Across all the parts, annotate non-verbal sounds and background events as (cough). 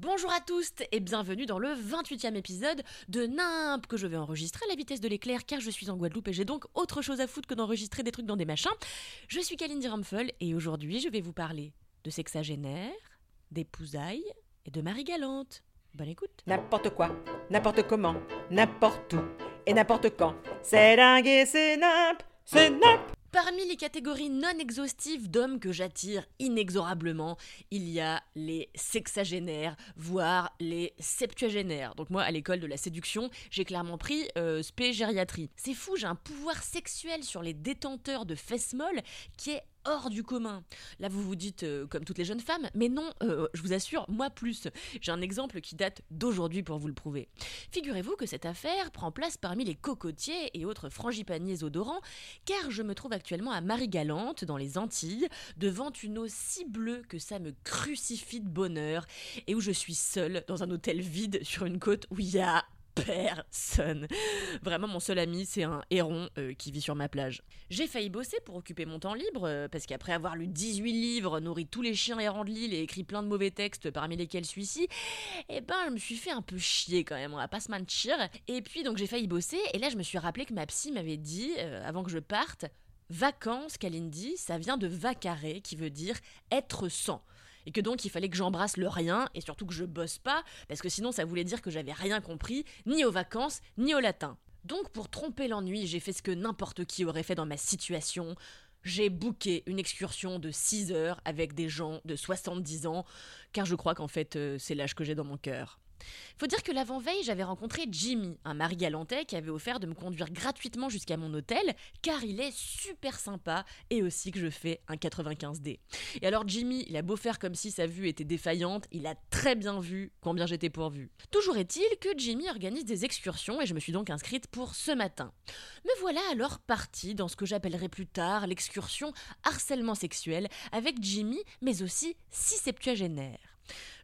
Bonjour à tous et bienvenue dans le 28e épisode de NIMP que je vais enregistrer à la vitesse de l'éclair car je suis en Guadeloupe et j'ai donc autre chose à foutre que d'enregistrer des trucs dans des machins. Je suis Kalindi Ramphel et aujourd'hui je vais vous parler de sexagénaire, d'épousailles et de Marie Galante. Bonne écoute. N'importe quoi, n'importe comment, n'importe où et n'importe quand. C'est dingue et c'est nimp, c'est nimp. Parmi les catégories non exhaustives d'hommes que j'attire inexorablement, il y a les sexagénaires, voire les septuagénaires. Donc moi, à l'école de la séduction, j'ai clairement pris euh, spé gériatrie. C'est fou, j'ai un pouvoir sexuel sur les détenteurs de fesses molles qui est hors du commun. Là, vous vous dites, euh, comme toutes les jeunes femmes, mais non, euh, je vous assure, moi plus. J'ai un exemple qui date d'aujourd'hui pour vous le prouver. Figurez-vous que cette affaire prend place parmi les cocotiers et autres frangipaniers odorants, car je me trouve actuellement à Marie-Galante, dans les Antilles, devant une eau si bleue que ça me crucifie de bonheur, et où je suis seule dans un hôtel vide sur une côte où il y a personne. Vraiment, mon seul ami, c'est un héron euh, qui vit sur ma plage. J'ai failli bosser pour occuper mon temps libre, euh, parce qu'après avoir lu 18 livres, nourri tous les chiens errants de l'île et écrit plein de mauvais textes, parmi lesquels celui-ci, eh ben, je me suis fait un peu chier quand même, on va pas se mentir. Et puis, donc, j'ai failli bosser, et là, je me suis rappelé que ma psy m'avait dit, euh, avant que je parte, vacances, Kalindi, ça vient de vacaré, qui veut dire être sans et que donc il fallait que j'embrasse le rien et surtout que je bosse pas parce que sinon ça voulait dire que j'avais rien compris ni aux vacances ni au latin. Donc pour tromper l'ennui, j'ai fait ce que n'importe qui aurait fait dans ma situation. J'ai booké une excursion de 6 heures avec des gens de 70 ans, car je crois qu'en fait euh, c'est l'âge que j'ai dans mon cœur. Faut dire que l'avant-veille, j'avais rencontré Jimmy, un mari galantais qui avait offert de me conduire gratuitement jusqu'à mon hôtel, car il est super sympa et aussi que je fais un 95D. Et alors Jimmy, il a beau faire comme si sa vue était défaillante, il a très bien vu combien j'étais pourvu. Toujours est-il que Jimmy organise des excursions et je me suis donc inscrite pour ce matin. Me voilà alors partie dans ce que j'appellerai plus tard l'excursion harcèlement sexuel avec Jimmy, mais aussi six septuagénaires.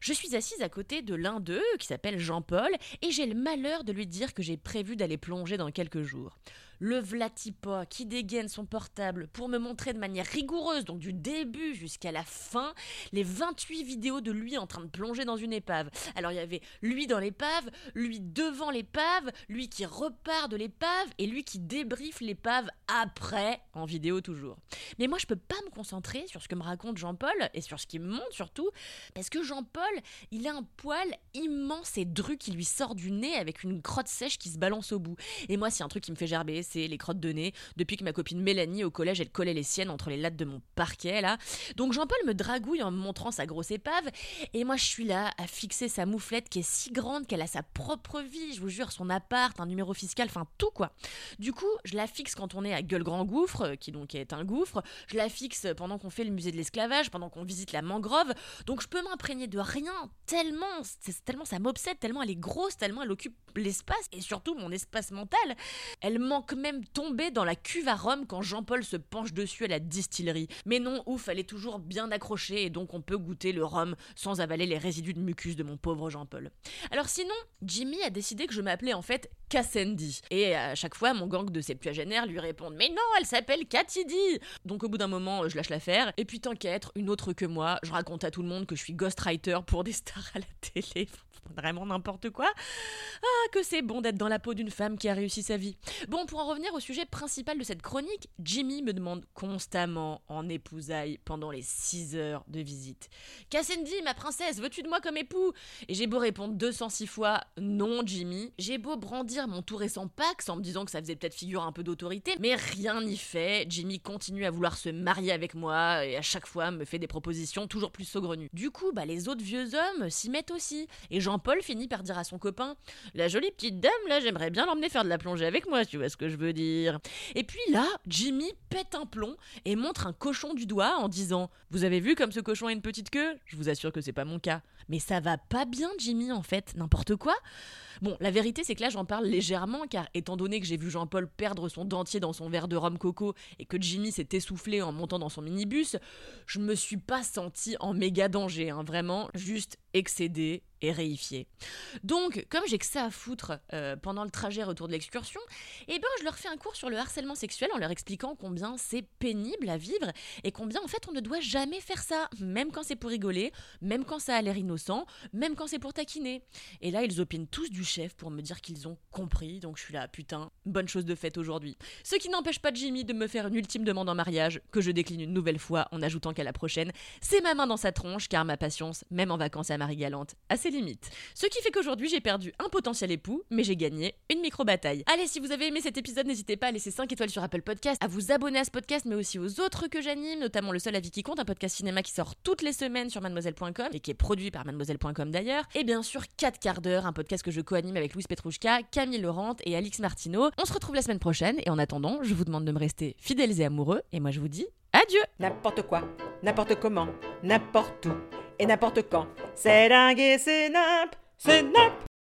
Je suis assise à côté de l'un d'eux, qui s'appelle Jean-Paul, et j'ai le malheur de lui dire que j'ai prévu d'aller plonger dans quelques jours le Vlatipa qui dégaine son portable pour me montrer de manière rigoureuse, donc du début jusqu'à la fin, les 28 vidéos de lui en train de plonger dans une épave. Alors il y avait lui dans l'épave, lui devant l'épave, lui qui repart de l'épave et lui qui débriefe l'épave après, en vidéo toujours. Mais moi je peux pas me concentrer sur ce que me raconte Jean-Paul et sur ce qu'il me montre surtout, parce que Jean-Paul, il a un poil immense et dru qui lui sort du nez avec une crotte sèche qui se balance au bout. Et moi, c'est un truc qui me fait gerber, les crottes de nez. Depuis que ma copine Mélanie au collège, elle collait les siennes entre les lattes de mon parquet là. Donc Jean-Paul me dragouille en me montrant sa grosse épave et moi je suis là à fixer sa mouflette qui est si grande qu'elle a sa propre vie, je vous jure, son appart, un numéro fiscal, enfin tout quoi. Du coup, je la fixe quand on est à Gueule Grand Gouffre, qui donc est un gouffre, je la fixe pendant qu'on fait le musée de l'esclavage, pendant qu'on visite la mangrove, donc je peux m'imprégner de rien tellement, tellement ça m'obsède, tellement elle est grosse, tellement elle occupe l'espace et surtout mon espace mental. Elle manque même tomber dans la cuve à rhum quand Jean-Paul se penche dessus à la distillerie. Mais non, ouf, elle est toujours bien accrochée et donc on peut goûter le rhum sans avaler les résidus de mucus de mon pauvre Jean-Paul. Alors sinon, Jimmy a décidé que je m'appelais en fait Cassandy. Et à chaque fois, mon gang de septuagénaires lui répondent Mais non, elle s'appelle Catidi Donc au bout d'un moment, je lâche l'affaire. Et puis être une autre que moi, je raconte à tout le monde que je suis ghostwriter pour des stars à la télé (laughs) vraiment n'importe quoi. Ah, que c'est bon d'être dans la peau d'une femme qui a réussi sa vie. Bon, pour en revenir au sujet principal de cette chronique, Jimmy me demande constamment en épousaille pendant les 6 heures de visite. Cassandra, ma princesse, veux-tu de moi comme époux? Et j'ai beau répondre 206 fois non, Jimmy. J'ai beau brandir mon tout récent Pax en me disant que ça faisait peut-être figure un peu d'autorité, mais rien n'y fait. Jimmy continue à vouloir se marier avec moi et à chaque fois me fait des propositions toujours plus saugrenues. Du coup, bah, les autres vieux hommes s'y mettent aussi. Et Jean-Paul finit par dire à son copain La jolie petite dame, là, j'aimerais bien l'emmener faire de la plongée avec moi, tu vois ce que je veux dire. Et puis là, Jimmy pète un plomb et montre un cochon du doigt en disant Vous avez vu comme ce cochon a une petite queue? Je vous assure que c'est pas mon cas. Mais ça va pas bien, Jimmy, en fait, n'importe quoi. Bon, la vérité, c'est que là, j'en parle légèrement, car étant donné que j'ai vu Jean-Paul perdre son dentier dans son verre de rhum coco et que Jimmy s'est essoufflé en montant dans son minibus, je me suis pas senti en méga danger, hein, vraiment, juste excédé et réifié. Donc, comme j'ai que ça à foutre euh, pendant le trajet retour de l'excursion, eh ben je leur fais un cours sur le harcèlement sexuel en leur expliquant combien c'est pénible à vivre et combien en fait on ne doit jamais faire ça, même quand c'est pour rigoler, même quand ça a l'air innocent, même quand c'est pour taquiner. Et là, ils opinent tous du chef pour me dire qu'ils ont compris, donc je suis là, putain, bonne chose de faite aujourd'hui. Ce qui n'empêche pas Jimmy de me faire une ultime demande en mariage, que je décline une nouvelle fois en ajoutant qu'à la prochaine, c'est ma main dans sa tronche, car ma patience, même en vacances à Marie-Galante, a ses limites. Ce qui fait qu'aujourd'hui j'ai perdu un potentiel époux, mais j'ai gagné une micro-bataille. Allez, si vous avez aimé cet épisode, n'hésitez pas à laisser 5 étoiles sur Apple Podcast, à vous abonner à ce podcast, mais aussi aux autres que j'anime, notamment Le Seul Avis qui compte, un podcast cinéma qui sort toutes les semaines sur mademoiselle.com et qui est produit par mademoiselle.com d'ailleurs. Et bien sûr, 4 quarts d'heure, un podcast que je co-anime avec Louise Petrouchka, Camille Laurent et Alix Martineau. On se retrouve la semaine prochaine et en attendant, je vous demande de me rester fidèles et amoureux et moi je vous dis adieu N'importe quoi, n'importe comment, n'importe où et n'importe quand. C'est dingue et c'est nimp, c'est nimp.